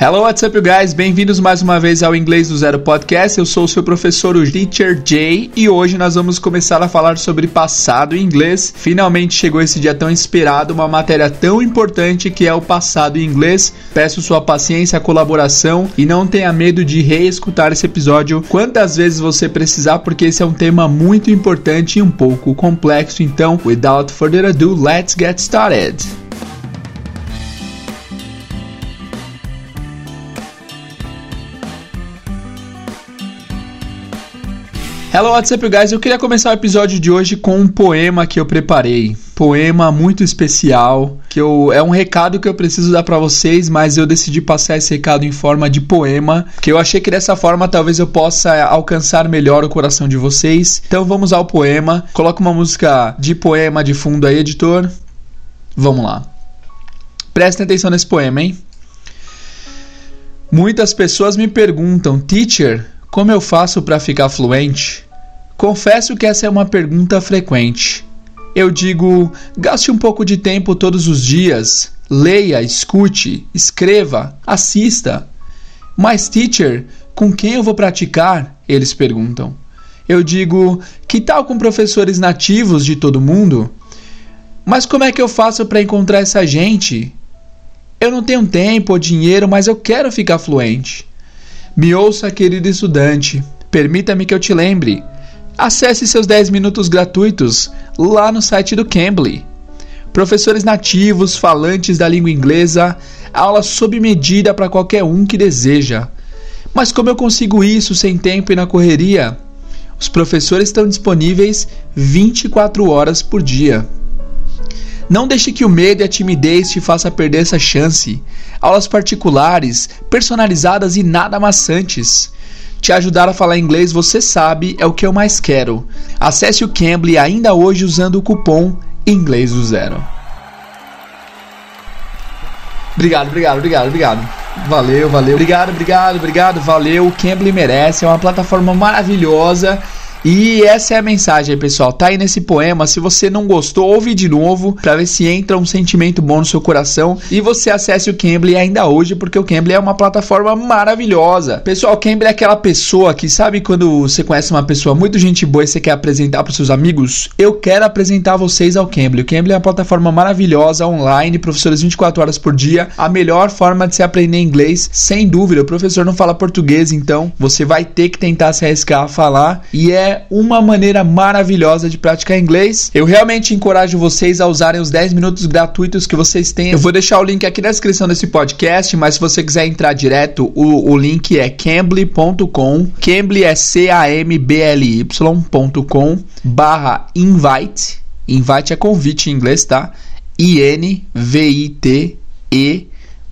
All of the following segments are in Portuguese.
Hello, what's up, you guys? Bem-vindos mais uma vez ao Inglês do Zero Podcast. Eu sou o seu professor, o Teacher Jay, e hoje nós vamos começar a falar sobre passado em inglês. Finalmente chegou esse dia tão esperado, uma matéria tão importante que é o passado em inglês. Peço sua paciência, colaboração e não tenha medo de reescutar esse episódio quantas vezes você precisar, porque esse é um tema muito importante e um pouco complexo. Então, without further ado, let's get started. Hello, what's up, guys? Eu queria começar o episódio de hoje com um poema que eu preparei. Poema muito especial, que eu, é um recado que eu preciso dar para vocês, mas eu decidi passar esse recado em forma de poema, que eu achei que dessa forma talvez eu possa alcançar melhor o coração de vocês. Então vamos ao poema. Coloca uma música de poema de fundo aí, editor. Vamos lá. Prestem atenção nesse poema, hein? Muitas pessoas me perguntam, teacher, como eu faço para ficar fluente? Confesso que essa é uma pergunta frequente. Eu digo: gaste um pouco de tempo todos os dias, leia, escute, escreva, assista. Mas, teacher, com quem eu vou praticar? Eles perguntam. Eu digo: que tal com professores nativos de todo mundo? Mas como é que eu faço para encontrar essa gente? Eu não tenho tempo ou dinheiro, mas eu quero ficar fluente. Me ouça, querido estudante, permita-me que eu te lembre. Acesse seus 10 minutos gratuitos lá no site do Cambly. Professores nativos, falantes da língua inglesa, aula sob medida para qualquer um que deseja. Mas como eu consigo isso sem tempo e na correria? Os professores estão disponíveis 24 horas por dia. Não deixe que o medo e a timidez te faça perder essa chance. Aulas particulares, personalizadas e nada maçantes. Te ajudar a falar inglês, você sabe, é o que eu mais quero. Acesse o Cambly ainda hoje usando o cupom Inglês do Zero. Obrigado, obrigado, obrigado, obrigado. Valeu, valeu. Obrigado, obrigado, obrigado. Valeu. O Cambly merece. É uma plataforma maravilhosa e essa é a mensagem pessoal. Tá aí nesse poema. Se você não gostou, ouve de novo para ver se entra um sentimento bom no seu coração e você acesse o Cambly ainda hoje, porque o Cambly é uma plataforma maravilhosa. Pessoal, o Cambly é aquela pessoa que sabe quando você conhece uma pessoa muito gente boa e você quer apresentar para seus amigos? Eu quero apresentar vocês ao Cambly. O Cambly é uma plataforma maravilhosa online, professores 24 horas por dia, a melhor forma de se aprender inglês, sem dúvida. O professor não fala português, então você vai ter que tentar se arriscar a falar e é uma maneira maravilhosa de praticar inglês. Eu realmente encorajo vocês a usarem os 10 minutos gratuitos que vocês têm. Eu vou deixar o link aqui na descrição desse podcast, mas se você quiser entrar direto, o, o link é cambly.com. Cambly é C-A-M-B-L-Y.com barra invite. Invite é convite em inglês, tá? I-N-V-I-T-E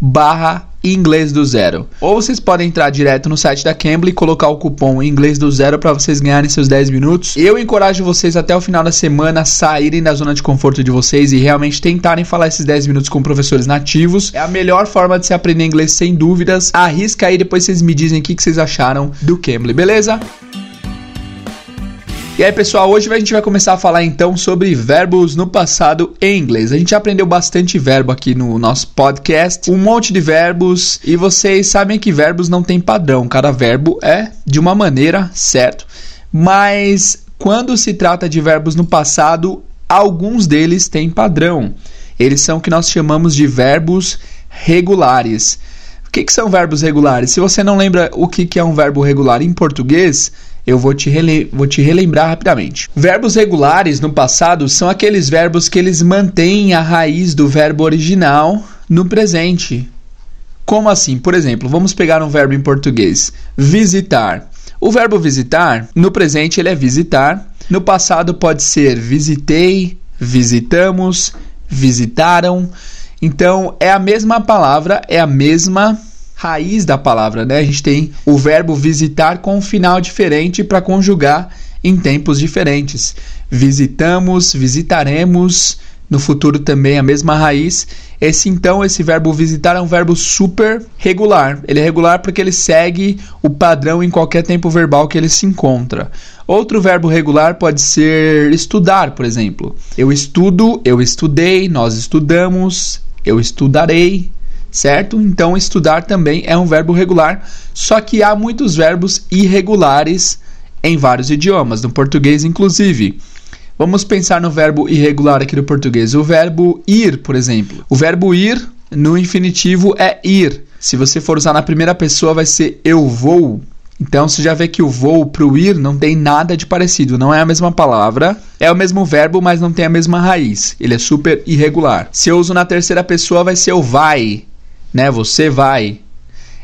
barra inglês do zero. Ou vocês podem entrar direto no site da Cambly e colocar o cupom inglês do zero para vocês ganharem seus 10 minutos. Eu encorajo vocês até o final da semana saírem da zona de conforto de vocês e realmente tentarem falar esses 10 minutos com professores nativos. É a melhor forma de se aprender inglês sem dúvidas. Arrisca aí, depois vocês me dizem o que vocês acharam do Cambly, beleza? E aí, pessoal, hoje a gente vai começar a falar então sobre verbos no passado em inglês. A gente já aprendeu bastante verbo aqui no nosso podcast, um monte de verbos, e vocês sabem que verbos não tem padrão, cada verbo é de uma maneira, certo? Mas quando se trata de verbos no passado, alguns deles têm padrão. Eles são o que nós chamamos de verbos regulares. O que, que são verbos regulares? Se você não lembra o que, que é um verbo regular em português, eu vou te, vou te relembrar rapidamente. Verbos regulares no passado são aqueles verbos que eles mantêm a raiz do verbo original no presente. Como assim? Por exemplo, vamos pegar um verbo em português: visitar. O verbo visitar, no presente ele é visitar, no passado pode ser visitei, visitamos, visitaram. Então é a mesma palavra, é a mesma raiz da palavra, né? A gente tem o verbo visitar com um final diferente para conjugar em tempos diferentes. Visitamos, visitaremos, no futuro também a mesma raiz. Esse então, esse verbo visitar é um verbo super regular. Ele é regular porque ele segue o padrão em qualquer tempo verbal que ele se encontra. Outro verbo regular pode ser estudar, por exemplo. Eu estudo, eu estudei, nós estudamos, eu estudarei, certo? Então, estudar também é um verbo regular, só que há muitos verbos irregulares em vários idiomas, no português inclusive. Vamos pensar no verbo irregular aqui do português. O verbo ir, por exemplo. O verbo ir no infinitivo é ir. Se você for usar na primeira pessoa, vai ser eu vou. Então você já vê que o vou para o ir não tem nada de parecido, não é a mesma palavra, é o mesmo verbo, mas não tem a mesma raiz. Ele é super irregular. Se eu uso na terceira pessoa, vai ser o vai, né? Você vai.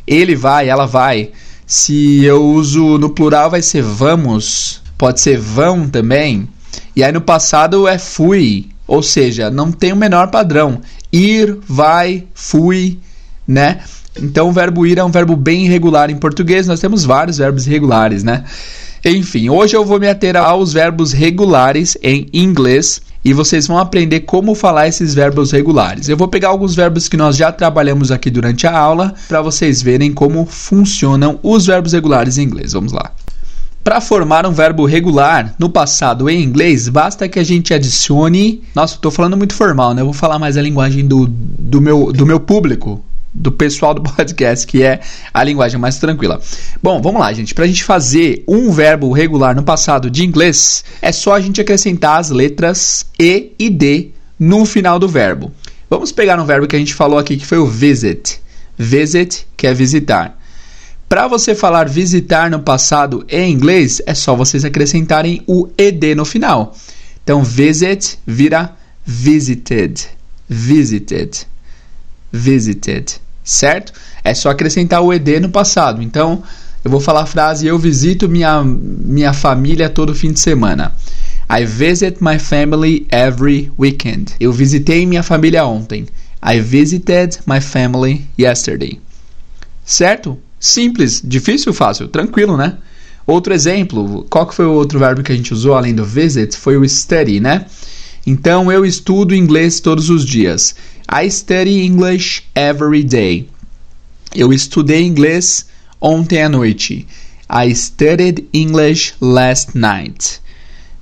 Ele vai, ela vai. Se eu uso no plural, vai ser vamos. Pode ser vão também. E aí no passado é fui. Ou seja, não tem o menor padrão. Ir, vai, fui, né? Então o verbo ir é um verbo bem irregular em português. Nós temos vários verbos irregulares, né? Enfim, hoje eu vou me ater aos verbos regulares em inglês e vocês vão aprender como falar esses verbos regulares. Eu vou pegar alguns verbos que nós já trabalhamos aqui durante a aula para vocês verem como funcionam os verbos regulares em inglês. Vamos lá. Para formar um verbo regular no passado em inglês, basta que a gente adicione. Nossa, estou falando muito formal, né? Eu vou falar mais a linguagem do, do, meu, do meu público, do pessoal do podcast, que é a linguagem mais tranquila. Bom, vamos lá, gente. Para a gente fazer um verbo regular no passado de inglês, é só a gente acrescentar as letras E e D no final do verbo. Vamos pegar um verbo que a gente falou aqui, que foi o visit. Visit, que é visitar. Para você falar visitar no passado em inglês, é só vocês acrescentarem o ed no final. Então, visit vira visited. Visited visited, certo? É só acrescentar o ed no passado. Então, eu vou falar a frase: Eu visito minha, minha família todo fim de semana. I visit my family every weekend. Eu visitei minha família ontem. I visited my family yesterday. Certo? Simples, difícil, fácil, tranquilo, né? Outro exemplo, qual que foi o outro verbo que a gente usou além do visit? Foi o study, né? Então eu estudo inglês todos os dias. I study English every day. Eu estudei inglês ontem à noite. I studied English last night.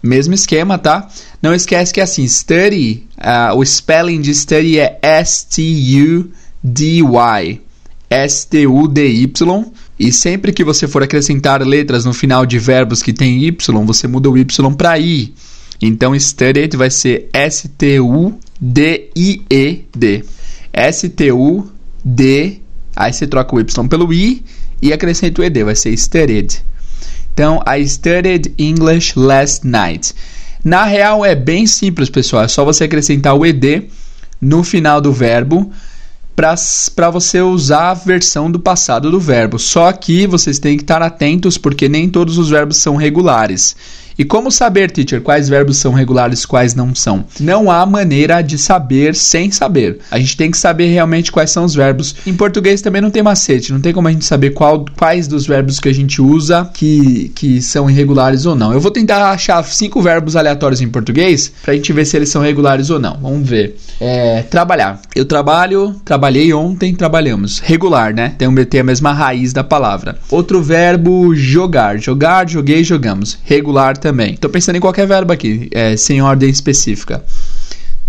Mesmo esquema, tá? Não esquece que é assim, study, uh, o spelling de study é S-T-U-D-Y. S-T-U-D-Y. E sempre que você for acrescentar letras no final de verbos que tem Y, você muda o Y para I. Então, studied vai ser S-T-U-D-I-E-D. S-T-U-D, aí você troca o Y pelo I e acrescenta o ED, vai ser studied. Então, I studied English last night. Na real, é bem simples, pessoal. É só você acrescentar o ED no final do verbo para você usar a versão do passado do verbo. Só que vocês têm que estar atentos porque nem todos os verbos são regulares. E como saber, teacher, quais verbos são regulares e quais não são? Não há maneira de saber sem saber. A gente tem que saber realmente quais são os verbos. Em português também não tem macete, não tem como a gente saber qual, quais dos verbos que a gente usa que, que são irregulares ou não. Eu vou tentar achar cinco verbos aleatórios em português para a gente ver se eles são regulares ou não. Vamos ver. É, trabalhar. Eu trabalho, trabalhei ontem, trabalhamos. Regular, né? Tem, tem a mesma raiz da palavra. Outro verbo, jogar. Jogar, joguei, jogamos. Regular também também. Estou pensando em qualquer verbo aqui, é, sem ordem específica.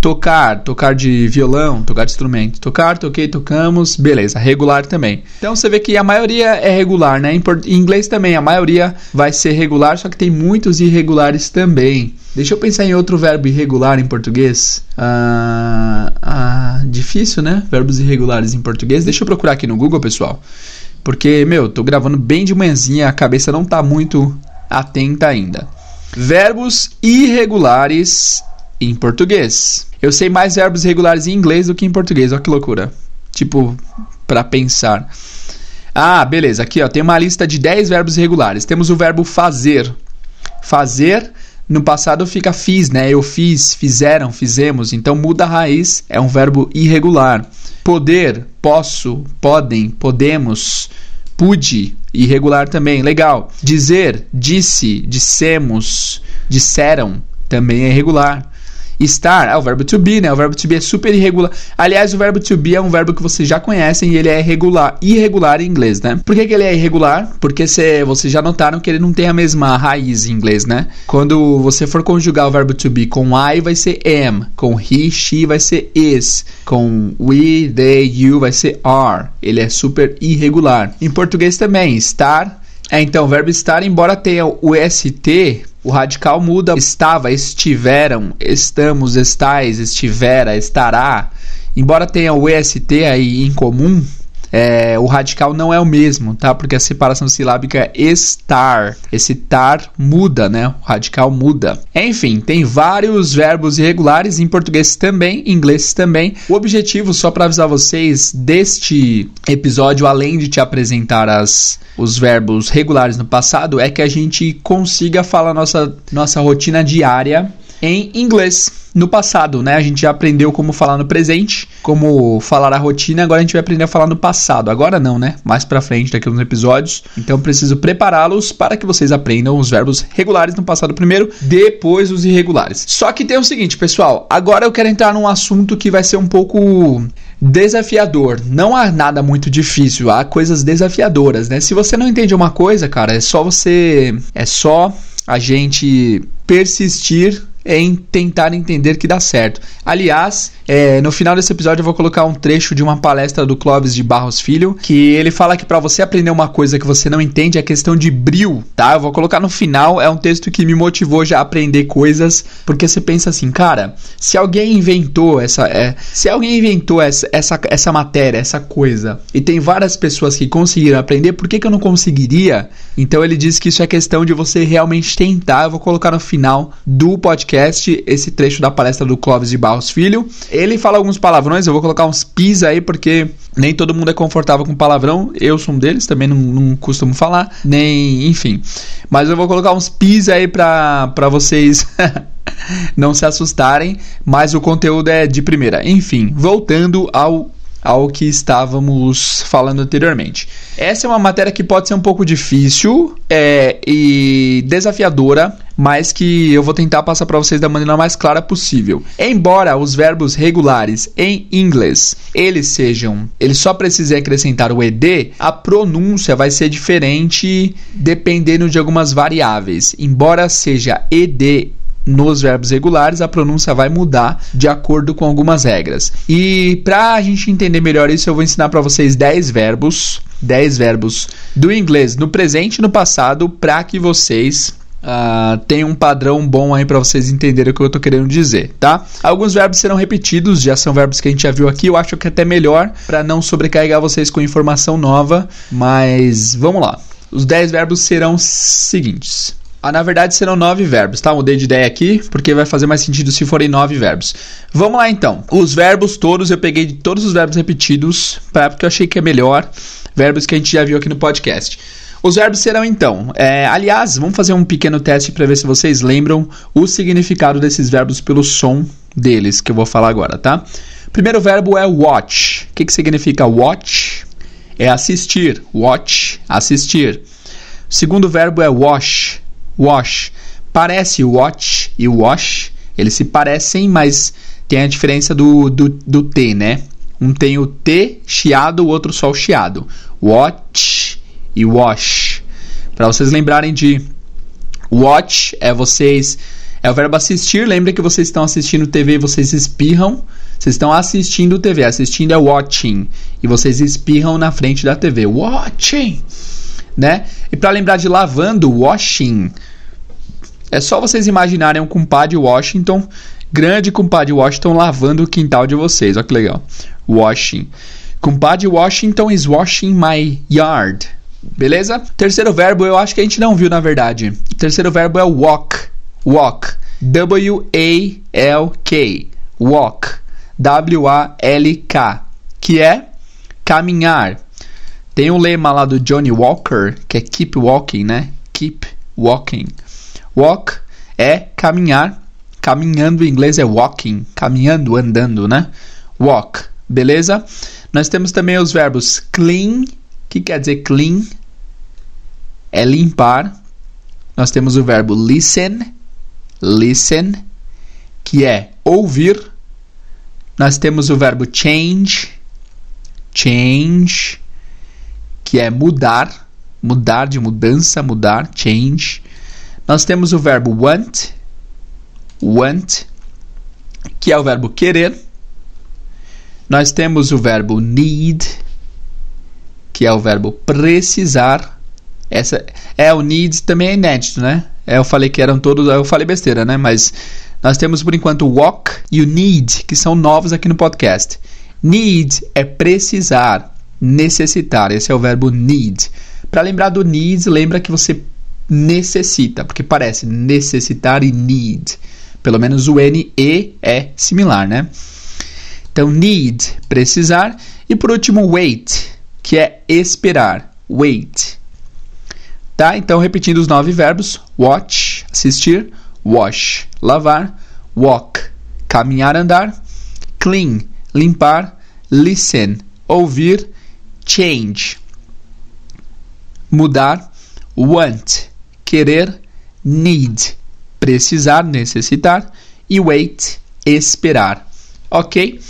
Tocar, tocar de violão, tocar de instrumento. Tocar, toquei, tocamos, beleza. Regular também. Então você vê que a maioria é regular, né? Em, em inglês também, a maioria vai ser regular, só que tem muitos irregulares também. Deixa eu pensar em outro verbo irregular em português. Ah, ah, difícil, né? Verbos irregulares em português. Deixa eu procurar aqui no Google, pessoal. Porque, meu, tô gravando bem de manhãzinha, a cabeça não tá muito atenta ainda. Verbos irregulares em português. Eu sei mais verbos regulares em inglês do que em português. Olha que loucura. Tipo, para pensar. Ah, beleza. Aqui ó, tem uma lista de 10 verbos irregulares. Temos o verbo fazer. Fazer no passado fica fiz, né? Eu fiz, fizeram, fizemos. Então muda a raiz, é um verbo irregular. Poder, posso, podem, podemos pude, irregular também, legal. Dizer, disse, dissemos, disseram, também é irregular. Estar é o verbo to be, né? O verbo to be é super irregular. Aliás, o verbo to be é um verbo que vocês já conhecem e ele é regular, irregular em inglês, né? Por que, que ele é irregular? Porque cê, vocês já notaram que ele não tem a mesma raiz em inglês, né? Quando você for conjugar o verbo to be com I, vai ser am. Com he, she, vai ser is. Com we, they, you, vai ser are. Ele é super irregular. Em português também, estar é, então, o verbo estar, embora tenha o ST, o radical muda. Estava, estiveram, estamos, estais, estivera, estará. Embora tenha o EST aí em comum, é, o radical não é o mesmo, tá? Porque a separação silábica é estar. Esse tar muda, né? O radical muda. Enfim, tem vários verbos irregulares em português também, em inglês também. O objetivo, só para avisar vocês, deste episódio, além de te apresentar as, os verbos regulares no passado, é que a gente consiga falar nossa, nossa rotina diária em inglês no passado, né? A gente já aprendeu como falar no presente, como falar a rotina, agora a gente vai aprender a falar no passado. Agora não, né? Mais pra frente, daqui uns episódios. Então preciso prepará-los para que vocês aprendam os verbos regulares no passado primeiro, depois os irregulares. Só que tem o seguinte, pessoal, agora eu quero entrar num assunto que vai ser um pouco desafiador. Não há nada muito difícil, há coisas desafiadoras, né? Se você não entende uma coisa, cara, é só você é só a gente persistir em tentar entender que dá certo. Aliás, é, no final desse episódio eu vou colocar um trecho de uma palestra do Clóvis de Barros Filho, que ele fala que para você aprender uma coisa que você não entende é questão de bril, tá? Eu vou colocar no final, é um texto que me motivou já a aprender coisas, porque você pensa assim, cara, se alguém inventou essa, é, se alguém inventou essa, essa, essa matéria, essa coisa, e tem várias pessoas que conseguiram aprender, por que, que eu não conseguiria? Então ele diz que isso é questão de você realmente tentar. Eu vou colocar no final do podcast esse trecho da palestra do Clóvis de Barros Filho. Ele fala alguns palavrões, eu vou colocar uns pis aí, porque nem todo mundo é confortável com palavrão. Eu sou um deles, também não, não costumo falar, nem, enfim. Mas eu vou colocar uns pis aí pra vocês. não se assustarem, mas o conteúdo é de primeira. Enfim, voltando ao ao que estávamos falando anteriormente. Essa é uma matéria que pode ser um pouco difícil é, e desafiadora, mas que eu vou tentar passar para vocês da maneira mais clara possível. Embora os verbos regulares em inglês eles sejam, eles só precisem acrescentar o ed, a pronúncia vai ser diferente dependendo de algumas variáveis. Embora seja ed nos verbos regulares, a pronúncia vai mudar de acordo com algumas regras. E para a gente entender melhor isso, eu vou ensinar para vocês 10 verbos, 10 verbos do inglês no presente e no passado, para que vocês Uh, um padrão bom aí para vocês entenderem o que eu tô querendo dizer, tá? Alguns verbos serão repetidos, já são verbos que a gente já viu aqui, eu acho que é até melhor para não sobrecarregar vocês com informação nova, mas vamos lá. Os 10 verbos serão seguintes: ah, na verdade serão nove verbos, tá? Mudei de ideia aqui, porque vai fazer mais sentido se forem nove verbos. Vamos lá então. Os verbos todos, eu peguei de todos os verbos repetidos, pra, porque eu achei que é melhor. Verbos que a gente já viu aqui no podcast. Os verbos serão então. É, aliás, vamos fazer um pequeno teste para ver se vocês lembram o significado desses verbos pelo som deles, que eu vou falar agora, tá? Primeiro verbo é watch. O que, que significa watch? É assistir. Watch, assistir. Segundo verbo é wash wash. Parece watch e wash, eles se parecem, mas tem a diferença do, do, do T, né? Um tem o T chiado, o outro só o chiado. Watch e wash. Para vocês lembrarem de watch é vocês é o verbo assistir. Lembra que vocês estão assistindo TV e vocês espirram. Vocês estão assistindo TV. Assistindo é watching. E vocês espirram na frente da TV. Watching. Né? E para lembrar de lavando, washing. É só vocês imaginarem um compadre Washington, grande compadre Washington lavando o quintal de vocês. Olha que legal. Washing. Compadre Washington is washing my yard. Beleza? Terceiro verbo eu acho que a gente não viu na verdade. Terceiro verbo é walk. Walk. W-A-L-K. Walk. W-A-L-K. Que é caminhar. Tem um lema lá do Johnny Walker que é keep walking, né? Keep walking. Walk é caminhar. Caminhando em inglês é walking. Caminhando, andando, né? Walk. Beleza? Nós temos também os verbos clean. Que quer dizer clean? É limpar. Nós temos o verbo listen. Listen. que é ouvir. Nós temos o verbo change, change, que é mudar, mudar de mudança, mudar, change. Nós temos o verbo want, want, que é o verbo querer. Nós temos o verbo need, que é o verbo precisar. Essa é o need também é inédito, né? É, eu falei que eram todos, eu falei besteira, né? Mas nós temos por enquanto o walk e o need, que são novos aqui no podcast. Need é precisar, necessitar. Esse é o verbo need. Para lembrar do need, lembra que você necessita, porque parece necessitar e need. Pelo menos o N E é similar, né? Então, need, precisar. E por último, wait, que é esperar. Wait. Tá? Então, repetindo os nove verbos: watch, assistir, wash, lavar, walk, caminhar, andar, clean, limpar, listen, ouvir, change, mudar, want, querer, need, precisar, necessitar e wait, esperar. Ok?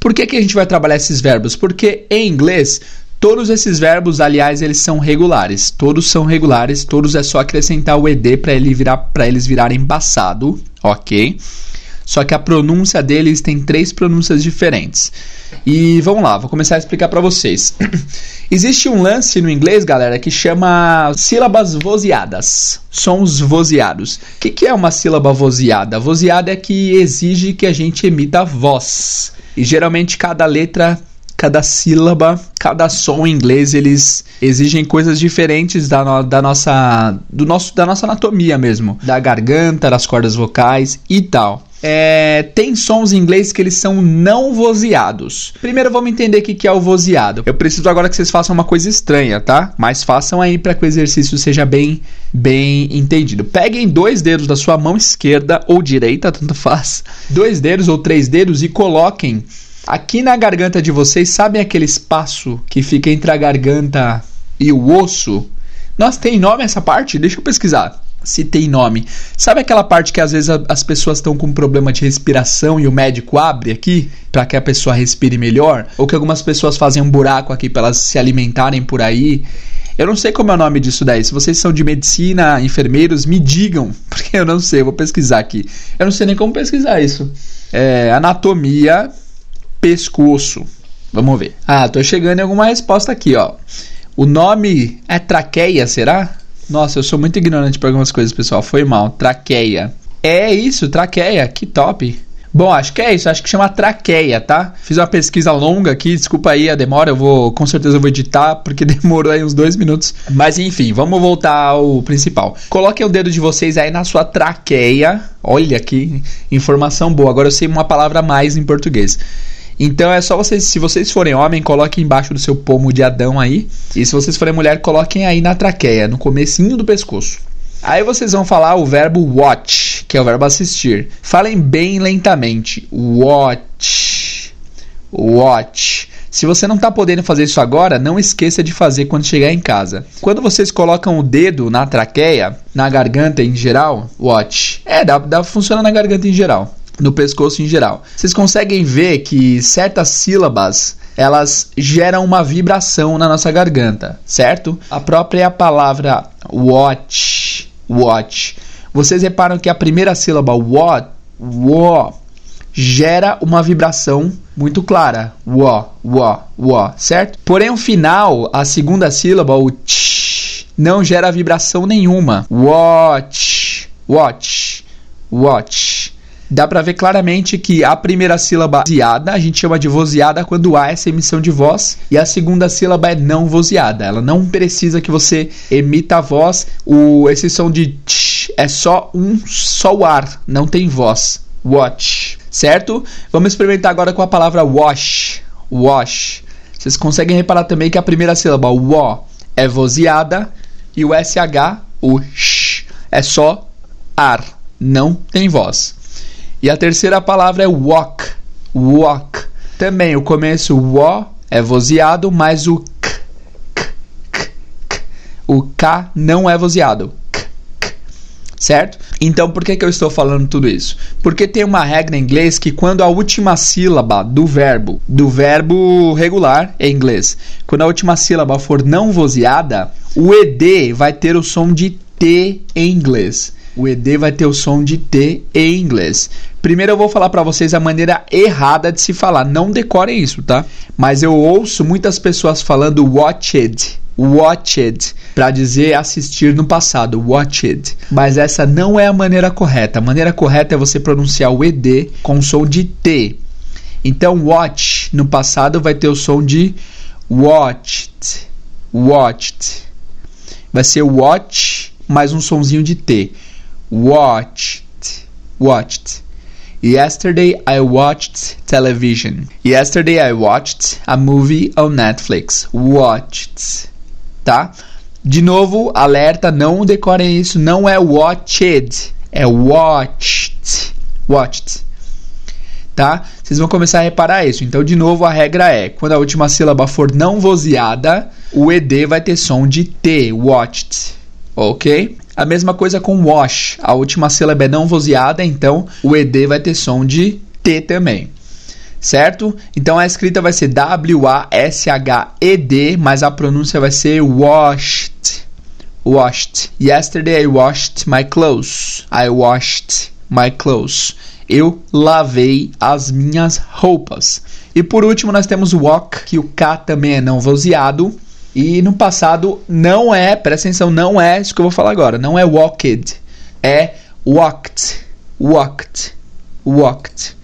Por que, que a gente vai trabalhar esses verbos? Porque em inglês Todos esses verbos, aliás, eles são regulares. Todos são regulares, todos é só acrescentar o ed para ele virar, eles virarem passado, ok? Só que a pronúncia deles tem três pronúncias diferentes. E vamos lá, vou começar a explicar para vocês. Existe um lance no inglês, galera, que chama sílabas vozeadas, sons vozeados. O que, que é uma sílaba vozeada? Vozeada é que exige que a gente emita voz. E geralmente cada letra cada sílaba, cada som em inglês, eles exigem coisas diferentes da, no, da, nossa, do nosso, da nossa anatomia mesmo, da garganta, das cordas vocais e tal. É, tem sons em inglês que eles são não vozeados. Primeiro vamos entender o que é o vozeado. Eu preciso agora que vocês façam uma coisa estranha, tá? Mas façam aí para que o exercício seja bem, bem entendido. Peguem dois dedos da sua mão esquerda ou direita, tanto faz, dois dedos ou três dedos e coloquem Aqui na garganta de vocês, sabem aquele espaço que fica entre a garganta e o osso? Nós tem nome essa parte? Deixa eu pesquisar tem nome. Sabe aquela parte que às vezes as pessoas estão com problema de respiração e o médico abre aqui para que a pessoa respire melhor? Ou que algumas pessoas fazem um buraco aqui para elas se alimentarem por aí? Eu não sei como é o nome disso daí. Se vocês são de medicina, enfermeiros, me digam, porque eu não sei. Eu vou pesquisar aqui. Eu não sei nem como pesquisar isso. É, anatomia pescoço. Vamos ver. Ah, tô chegando em alguma resposta aqui, ó. O nome é traqueia, será? Nossa, eu sou muito ignorante para algumas coisas, pessoal. Foi mal. Traqueia. É isso, traqueia. Que top. Bom, acho que é isso. Acho que chama traqueia, tá? Fiz uma pesquisa longa aqui. Desculpa aí a demora. Eu vou, com certeza, eu vou editar porque demorou aí uns dois minutos. Mas enfim, vamos voltar ao principal. Coloquem o dedo de vocês aí na sua traqueia. Olha que informação boa. Agora eu sei uma palavra a mais em português. Então é só vocês, se vocês forem homem, coloquem embaixo do seu pomo de Adão aí. E se vocês forem mulher, coloquem aí na traqueia, no comecinho do pescoço. Aí vocês vão falar o verbo watch, que é o verbo assistir. Falem bem lentamente. Watch. Watch. Se você não está podendo fazer isso agora, não esqueça de fazer quando chegar em casa. Quando vocês colocam o dedo na traqueia, na garganta em geral, watch. É, dá, dá funciona na garganta em geral no pescoço em geral. Vocês conseguem ver que certas sílabas elas geram uma vibração na nossa garganta, certo? A própria palavra watch, watch. Vocês reparam que a primeira sílaba what, wo, gera uma vibração muito clara, wo, wo, wo, certo? Porém o final, a segunda sílaba, o ch, não gera vibração nenhuma. Watch, watch, watch dá para ver claramente que a primeira sílaba vozeada a gente chama de vozeada quando há essa emissão de voz e a segunda sílaba é não vozeada. Ela não precisa que você emita a voz. O esse som de tch é só um só o ar, não tem voz. Watch, certo? Vamos experimentar agora com a palavra wash. Wash. Vocês conseguem reparar também que a primeira sílaba wo é vozeada e o sh, o sh, é só ar, não tem voz. E a terceira palavra é walk. Walk. Também o começo o é vozeado, mas o k, k, k, k, o k não é vozeado. K, k. certo? Então, por que, que eu estou falando tudo isso? Porque tem uma regra em inglês que quando a última sílaba do verbo, do verbo regular em inglês, quando a última sílaba for não vozeada, o ed vai ter o som de t em inglês. O ed vai ter o som de t em inglês. Primeiro eu vou falar para vocês a maneira errada de se falar. Não decorem isso, tá? Mas eu ouço muitas pessoas falando watched watched, para dizer assistir no passado, watched. Mas essa não é a maneira correta. A maneira correta é você pronunciar o ed com som de t. Então, watch no passado vai ter o som de watched, watched. Vai ser watch mais um sonzinho de t. Watched, watched. Yesterday I watched television. Yesterday I watched a movie on Netflix. Watched tá? De novo, alerta, não decorem isso, não é watched, é watched, watched, tá? Vocês vão começar a reparar isso. Então, de novo, a regra é, quando a última sílaba for não vozeada, o ed vai ter som de t, watched, ok? A mesma coisa com wash, a última sílaba é não vozeada, então o ed vai ter som de t também certo? Então a escrita vai ser W-A-S-H-E-D, mas a pronúncia vai ser washed. Washed. Yesterday I washed my clothes. I washed my clothes. Eu lavei as minhas roupas. E por último nós temos walk, que o K também é não vozeado. E no passado não é, presta atenção, não é isso que eu vou falar agora. Não é walked, é walked, walked, walked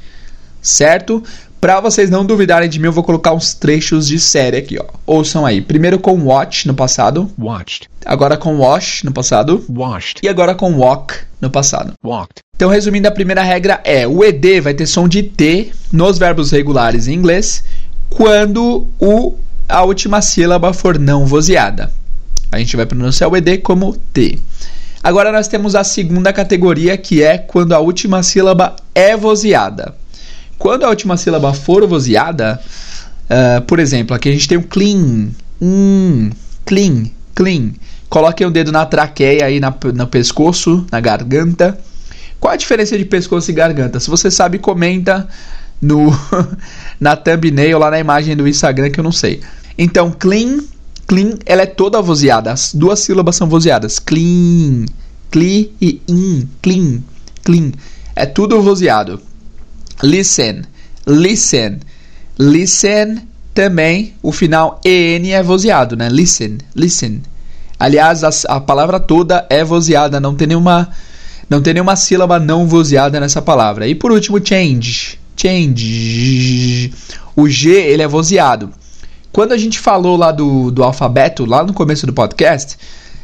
certo? Para vocês não duvidarem de mim, eu vou colocar uns trechos de série aqui, ó. Ouçam aí. Primeiro com watch no passado. Watched. Agora com wash no passado. Washed. E agora com walk no passado. Walked. Então, resumindo, a primeira regra é: o ed vai ter som de t nos verbos regulares em inglês quando o, a última sílaba for não vozeada. A gente vai pronunciar o ed como t. Agora nós temos a segunda categoria que é quando a última sílaba é vozeada. Quando a última sílaba for vozeada, uh, por exemplo, aqui a gente tem o clean, clean, clean. Coloquem o dedo na traqueia aí na, no pescoço, na garganta. Qual a diferença de pescoço e garganta? Se você sabe, comenta no na thumbnail lá na imagem do Instagram que eu não sei. Então, clean, clean, ela é toda vozeada. As duas sílabas são vozeadas. Clean, clean e in, clean, clean. É tudo vozeado. Listen, listen, listen também o final en é vozeado, né? Listen, listen. Aliás, a, a, palavra toda é vozeada, não tem nenhuma não tem nenhuma sílaba não vozeada nessa palavra. E por último, change, change. O G ele é vozeado. Quando a gente falou lá do, do alfabeto, lá no começo do podcast,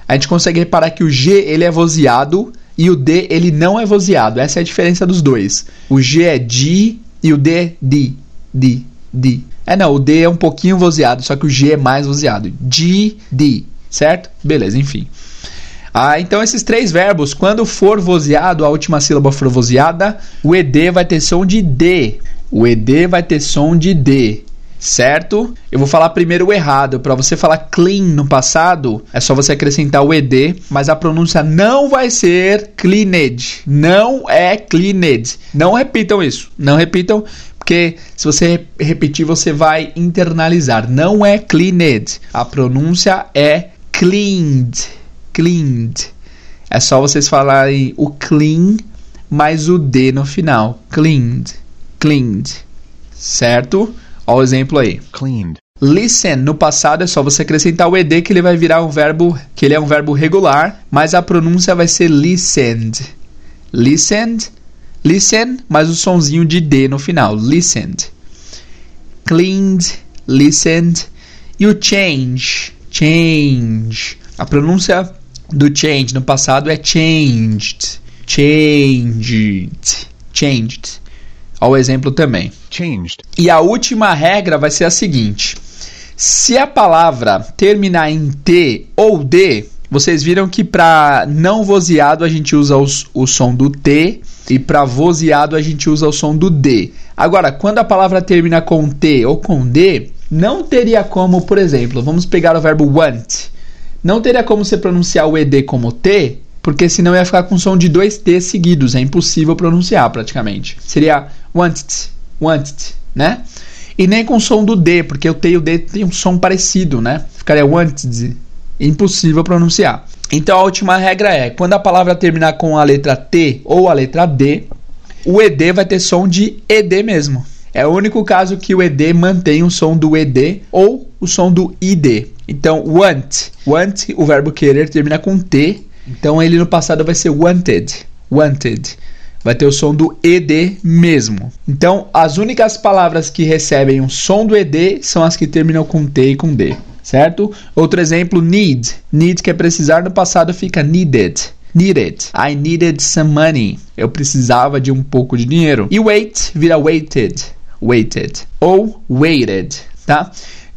a gente consegue reparar que o G ele é vozeado e o D ele não é vozeado. Essa é a diferença dos dois. O G é di e o D di, di, di. É não, o D é um pouquinho vozeado, só que o G é mais vozeado. Di, di, certo? Beleza, enfim. Ah, então esses três verbos, quando for vozeado, a última sílaba for vozeada, o ED vai ter som de D. O ED vai ter som de D certo? Eu vou falar primeiro o errado. Para você falar clean no passado, é só você acrescentar o ed, mas a pronúncia não vai ser cleaned. Não é cleaned. Não repitam isso. Não repitam, porque se você repetir, você vai internalizar. Não é cleaned. A pronúncia é cleaned. Cleaned. É só vocês falarem o clean mais o d no final. Cleaned. Cleaned. Certo? Olha o exemplo aí. Cleaned. Listen, no passado é só você acrescentar o ed que ele vai virar um verbo, que ele é um verbo regular, mas a pronúncia vai ser listened. Listened, listen, mas o sonzinho de d no final. Listened. Cleaned, listened. E o change, change. A pronúncia do change no passado é changed. Changed. Changed. Olha o exemplo também. Changed. E a última regra vai ser a seguinte: se a palavra terminar em T ou D, vocês viram que para não vozeado a gente usa os, o som do T e para vozeado a gente usa o som do D. Agora, quando a palavra termina com T ou com D, não teria como, por exemplo, vamos pegar o verbo want. Não teria como você pronunciar o ED como T porque senão ia ficar com som de dois T seguidos, é impossível pronunciar praticamente. Seria wanted, wanted, né? E nem com som do D, porque o T e o D tem um som parecido, né? Ficaria wanted, impossível pronunciar. Então a última regra é: quando a palavra terminar com a letra T ou a letra D, o ED vai ter som de ED mesmo. É o único caso que o ED mantém o som do ED ou o som do ID. Então, want. Want, o verbo querer, termina com T. Então, ele no passado vai ser wanted. Wanted. Vai ter o som do ED mesmo. Então, as únicas palavras que recebem o som do ED são as que terminam com T e com D. Certo? Outro exemplo, need. Need, que é precisar, no passado fica needed needed. I needed some money. Eu precisava de um pouco de dinheiro. E wait vira waited weighted ou weighted, tá?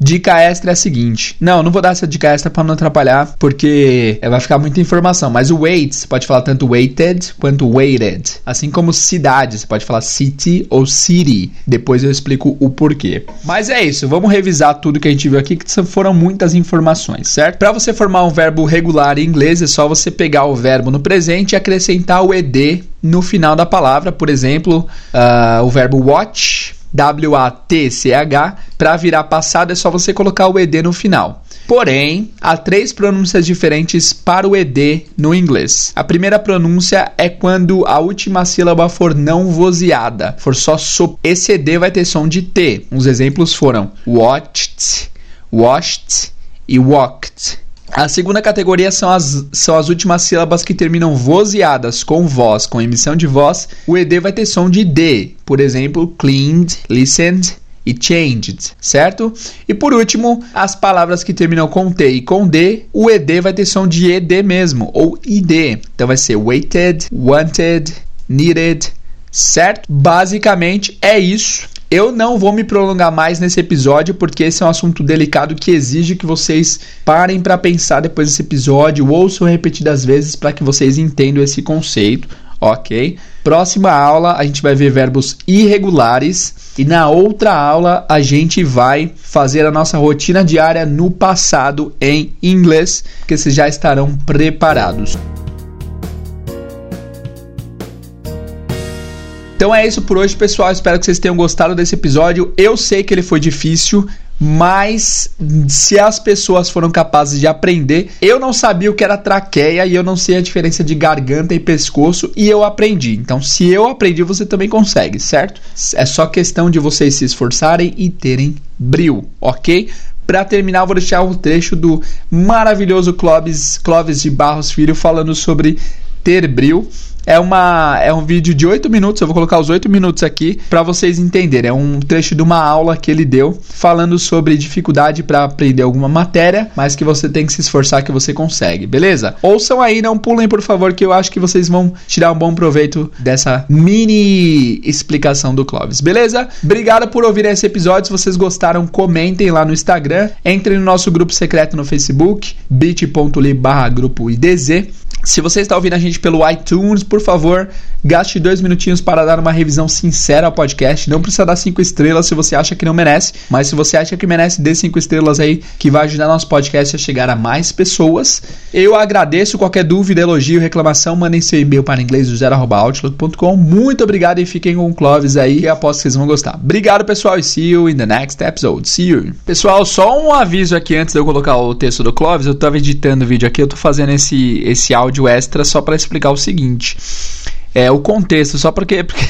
Dica extra é a seguinte. Não, não vou dar essa dica extra para não atrapalhar, porque vai ficar muita informação. Mas o weight, você pode falar tanto weighted quanto weighted. Assim como cidade, você pode falar city ou city. Depois eu explico o porquê. Mas é isso, vamos revisar tudo que a gente viu aqui, que foram muitas informações, certo? Para você formar um verbo regular em inglês, é só você pegar o verbo no presente e acrescentar o ed no final da palavra. Por exemplo, uh, o verbo watch W-A-T-C-H, para virar passado é só você colocar o ED no final. Porém, há três pronúncias diferentes para o ED no inglês. A primeira pronúncia é quando a última sílaba for não vozeada, for só so. Esse ED vai ter som de T. Os exemplos foram watched, washed e walked. A segunda categoria são as, são as últimas sílabas que terminam vozeadas com voz, com emissão de voz. O ED vai ter som de D, por exemplo, cleaned, listened e changed, certo? E por último, as palavras que terminam com T e com D, o ED vai ter som de ED mesmo, ou ID. Então vai ser waited, wanted, needed, certo? Basicamente é isso. Eu não vou me prolongar mais nesse episódio porque esse é um assunto delicado que exige que vocês parem para pensar depois desse episódio, ouçam repetidas vezes para que vocês entendam esse conceito, ok? Próxima aula a gente vai ver verbos irregulares e na outra aula a gente vai fazer a nossa rotina diária no passado em inglês, que vocês já estarão preparados. Então é isso por hoje, pessoal. Espero que vocês tenham gostado desse episódio. Eu sei que ele foi difícil, mas se as pessoas foram capazes de aprender, eu não sabia o que era traqueia e eu não sei a diferença de garganta e pescoço e eu aprendi. Então, se eu aprendi, você também consegue, certo? É só questão de vocês se esforçarem e terem brilho, ok? Para terminar, vou deixar um trecho do maravilhoso Clóvis, Clóvis de Barros Filho falando sobre ter brilho é, uma, é um vídeo de 8 minutos, eu vou colocar os 8 minutos aqui para vocês entenderem. É um trecho de uma aula que ele deu falando sobre dificuldade para aprender alguma matéria, mas que você tem que se esforçar que você consegue, beleza? Ouçam aí, não pulem por favor, que eu acho que vocês vão tirar um bom proveito dessa mini explicação do Clóvis, beleza? Obrigado por ouvir esse episódio. Se vocês gostaram, comentem lá no Instagram, entrem no nosso grupo secreto no Facebook, bit.ly barra grupo IDZ. Se você está ouvindo a gente pelo iTunes, por favor, gaste dois minutinhos para dar uma revisão sincera ao podcast. Não precisa dar cinco estrelas se você acha que não merece, mas se você acha que merece, dê cinco estrelas aí, que vai ajudar nosso podcast a chegar a mais pessoas. Eu agradeço qualquer dúvida, elogio, reclamação, mandem seu e-mail para inglês do zero@outlook.com. Muito obrigado e fiquem com o Clóvis aí, e aposto que vocês vão gostar. Obrigado, pessoal, e see you in the next episode. See you. Pessoal, só um aviso aqui antes de eu colocar o texto do Clóvis, eu estava editando o vídeo aqui, eu estou fazendo esse esse áudio áudio extra só para explicar o seguinte. É o contexto, só porque porque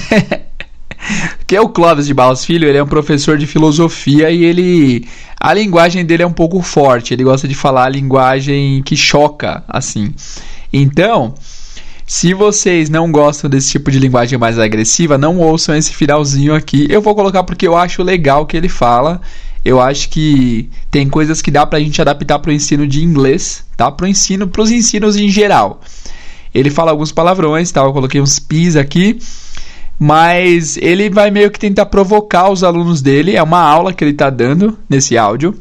que é o Clóvis de Barros Filho, ele é um professor de filosofia e ele a linguagem dele é um pouco forte, ele gosta de falar a linguagem que choca, assim. Então, se vocês não gostam desse tipo de linguagem mais agressiva, não ouçam esse finalzinho aqui. Eu vou colocar porque eu acho legal que ele fala. Eu acho que tem coisas que dá pra gente adaptar pro ensino de inglês, tá? Pro ensino, pros ensinos em geral. Ele fala alguns palavrões, tá? Eu coloquei uns pis aqui, mas ele vai meio que tentar provocar os alunos dele. É uma aula que ele tá dando nesse áudio.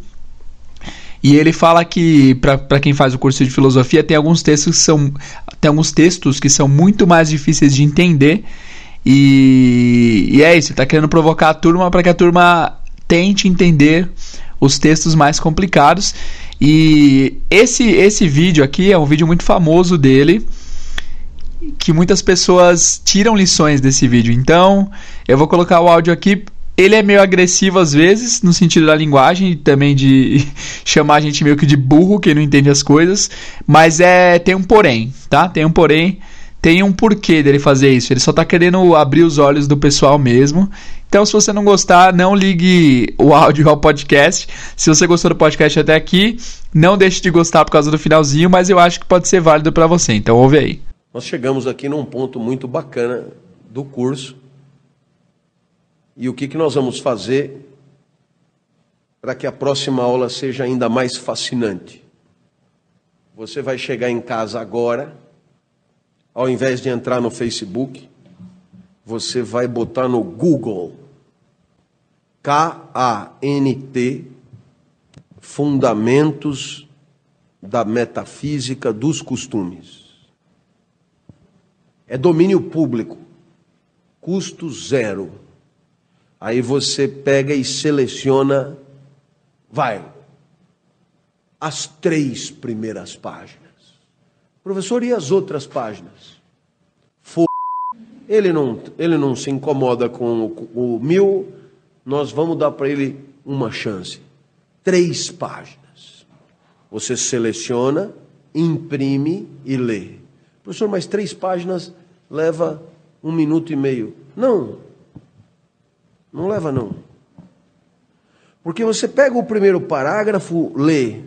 E ele fala que, para quem faz o curso de filosofia, tem alguns textos que são, tem alguns textos que são muito mais difíceis de entender. E, e é isso, ele está querendo provocar a turma para que a turma tente entender os textos mais complicados. E esse, esse vídeo aqui é um vídeo muito famoso dele. que muitas pessoas tiram lições desse vídeo. Então, eu vou colocar o áudio aqui. Ele é meio agressivo às vezes, no sentido da linguagem, também de chamar a gente meio que de burro, que não entende as coisas, mas é tem um porém, tá? Tem um porém, tem um porquê dele fazer isso. Ele só tá querendo abrir os olhos do pessoal mesmo. Então, se você não gostar, não ligue o áudio ao podcast. Se você gostou do podcast até aqui, não deixe de gostar por causa do finalzinho, mas eu acho que pode ser válido para você. Então, ouve aí. Nós chegamos aqui num ponto muito bacana do curso. E o que, que nós vamos fazer para que a próxima aula seja ainda mais fascinante? Você vai chegar em casa agora, ao invés de entrar no Facebook, você vai botar no Google K-A-N-T Fundamentos da Metafísica dos Costumes. É domínio público, custo zero. Aí você pega e seleciona, vai, as três primeiras páginas. Professor, e as outras páginas? For... Ele não, ele não se incomoda com o, o mil, nós vamos dar para ele uma chance. Três páginas. Você seleciona, imprime e lê. Professor, mas três páginas leva um minuto e meio. Não, não leva não. Porque você pega o primeiro parágrafo, lê,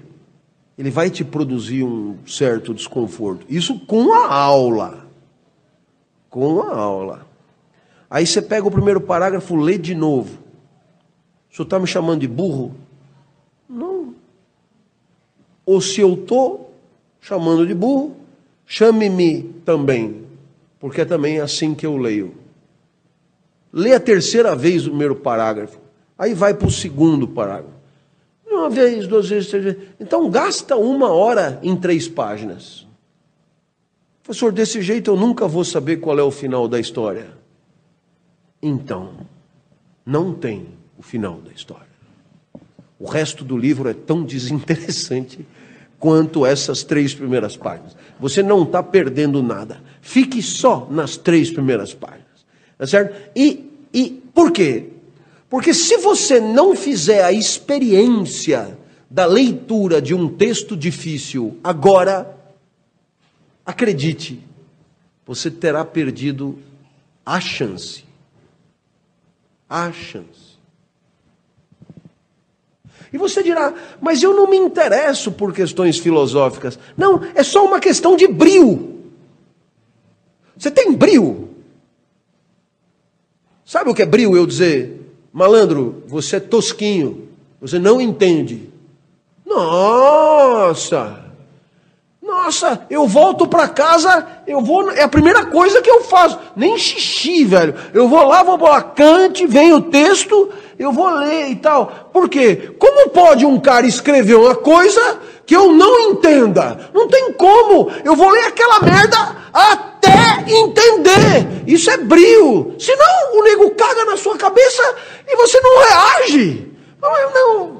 ele vai te produzir um certo desconforto. Isso com a aula. Com a aula. Aí você pega o primeiro parágrafo, lê de novo. Senhor está me chamando de burro? Não. Ou se eu estou chamando de burro, chame-me também porque é também assim que eu leio. Lê a terceira vez o primeiro parágrafo, aí vai para o segundo parágrafo. Uma vez, duas vezes, três vezes. Então gasta uma hora em três páginas. Professor, desse jeito eu nunca vou saber qual é o final da história. Então, não tem o final da história. O resto do livro é tão desinteressante quanto essas três primeiras páginas. Você não está perdendo nada. Fique só nas três primeiras páginas. Tá certo? E, e por quê? Porque se você não fizer a experiência da leitura de um texto difícil agora, acredite, você terá perdido a chance. A chance. E você dirá, mas eu não me interesso por questões filosóficas. Não, é só uma questão de brio. Você tem brio? Sabe o que é brio? Eu dizer, malandro, você é tosquinho, você não entende. Nossa! Nossa, eu volto para casa, eu vou, é a primeira coisa que eu faço, nem xixi, velho. Eu vou lá, vou lá, cante, vem o texto, eu vou ler e tal. Por quê? Como pode um cara escrever uma coisa que eu não entenda? Não tem como. Eu vou ler aquela merda até entender. Isso é brio. Senão o nego caga na sua cabeça e você não reage. Não, não.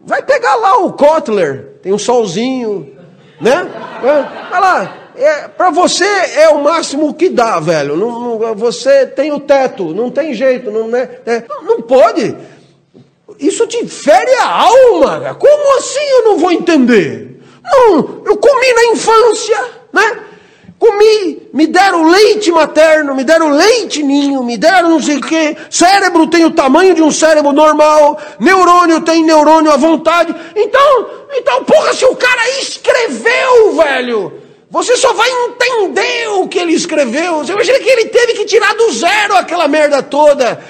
Vai pegar lá o Kotler, tem um solzinho, né? Vai lá é, para você é o máximo que dá, velho. Não, não, você tem o teto, não tem jeito, não, né, é, não, pode. Isso te fere a alma. Como assim eu não vou entender? Não, eu comi na infância, né? Comi, me deram leite materno, me deram leite ninho, me deram não sei o quê. Cérebro tem o tamanho de um cérebro normal, neurônio tem neurônio à vontade. Então, então, porra, se o cara escreveu, velho, você só vai entender o que ele escreveu. Você imagina que ele teve que tirar do zero aquela merda toda.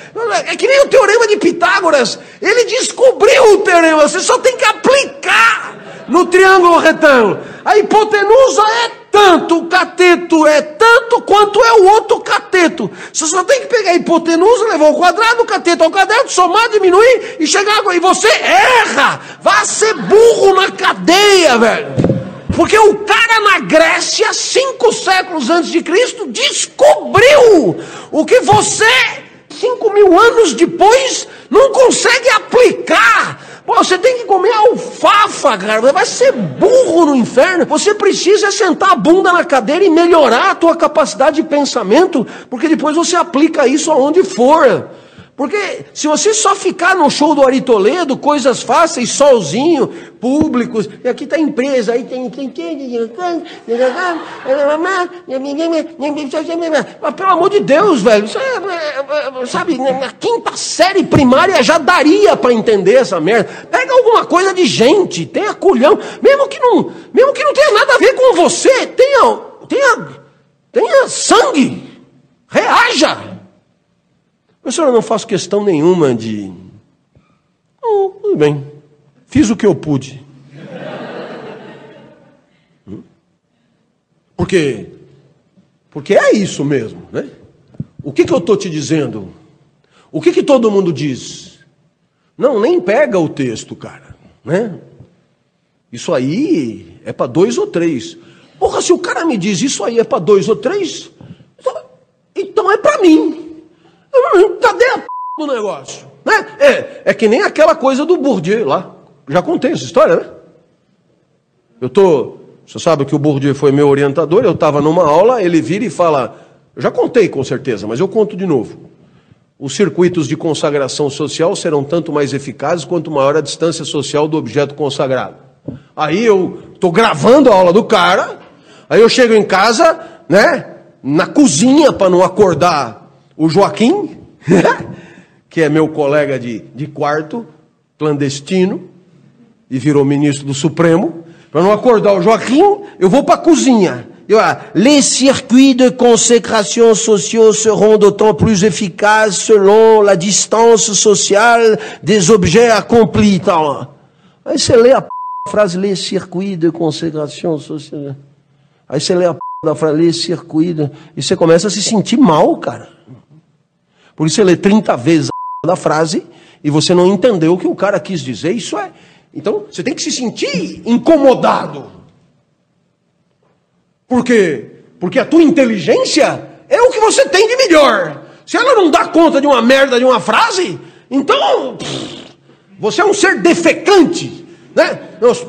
É que nem o teorema de Pitágoras. Ele descobriu o teorema, você só tem que aplicar no triângulo retângulo. A hipotenusa é tanto, o cateto é tanto quanto é o outro cateto. Você só tem que pegar a hipotenusa, levar o quadrado, o cateto ao cateto, somar, diminuir e chegar. E você erra! Vá ser burro na cadeia, velho. Porque o cara na Grécia, cinco séculos antes de Cristo, descobriu o que você, cinco mil anos depois, não consegue aplicar Pô, você tem que comer alfafa, cara. Vai ser burro no inferno. Você precisa sentar a bunda na cadeira e melhorar a tua capacidade de pensamento, porque depois você aplica isso aonde for. Porque se você só ficar no show do Ari Toledo, coisas fáceis, sozinho, públicos, e aqui está empresa, aí tem. Mas, pelo amor de Deus, velho, é, sabe, na quinta série primária já daria para entender essa merda. Pega alguma coisa de gente, tenha culhão, mesmo que não, mesmo que não tenha nada a ver com você, tenha, tenha, tenha sangue, reaja. Professor, eu não faço questão nenhuma de. Oh, tudo bem. Fiz o que eu pude. Porque, porque é isso mesmo, né? O que, que eu estou te dizendo? O que, que todo mundo diz? Não, nem pega o texto, cara, né? Isso aí é para dois ou três. Porra, se o cara me diz isso aí é para dois ou três, então, então é para mim. Cadê a p do negócio? Né? É, é que nem aquela coisa do Bourdieu lá. Já contei essa história, né? Eu tô. Você sabe que o Bourdieu foi meu orientador, eu estava numa aula, ele vira e fala. Eu já contei com certeza, mas eu conto de novo. Os circuitos de consagração social serão tanto mais eficazes quanto maior a distância social do objeto consagrado. Aí eu estou gravando a aula do cara, aí eu chego em casa, né, na cozinha para não acordar o Joaquim, que é meu colega de, de quarto, clandestino, e virou ministro do Supremo. Para não acordar o Joaquim, eu vou para a cozinha. Eu, ah, les circuits de consécration sociaux seront d'autant plus efficaces selon la distance sociale des objets accomplis. Então, aí você lê a frase les circuits de consécration sociale. Aí você lê a da frase les circuits e você começa a se sentir mal, cara. Por isso você lê 30 vezes a da frase e você não entendeu o que o cara quis dizer. Isso é. Então você tem que se sentir incomodado. Por quê? Porque a tua inteligência é o que você tem de melhor. Se ela não dá conta de uma merda de uma frase, então pff, você é um ser defecante. Né?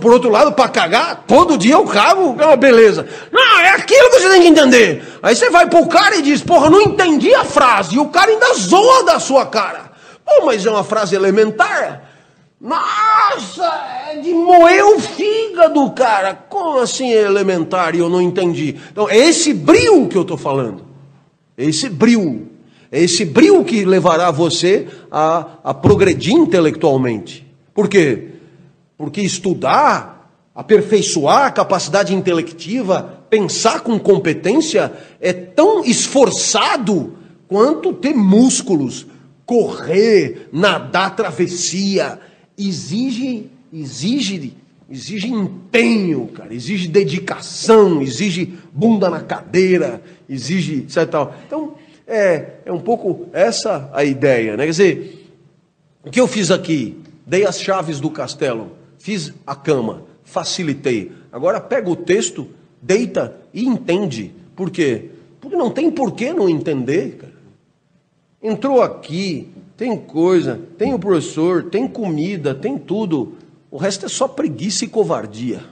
Por outro lado, para cagar, todo dia eu cago, é uma beleza. Não, é aquilo que você tem que entender. Aí você vai pro cara e diz, porra, não entendi a frase. E o cara ainda zoa da sua cara. Pô, mas é uma frase elementar. Nossa, é de moer o fígado, cara. Como assim é elementar e eu não entendi? Então, é esse brilho que eu estou falando. É esse brilho. É esse brilho que levará você a, a progredir intelectualmente. Por quê? Porque estudar, aperfeiçoar a capacidade intelectiva, pensar com competência, é tão esforçado quanto ter músculos, correr, nadar travessia. Exige, exige, exige empenho, cara, exige dedicação, exige bunda na cadeira, exige, etc. Tal. Então, é, é um pouco essa a ideia, né? Quer dizer, o que eu fiz aqui? Dei as chaves do castelo fiz a cama, facilitei. Agora pega o texto, deita e entende. Por quê? Porque não tem porquê não entender, cara. Entrou aqui, tem coisa, tem o professor, tem comida, tem tudo. O resto é só preguiça e covardia.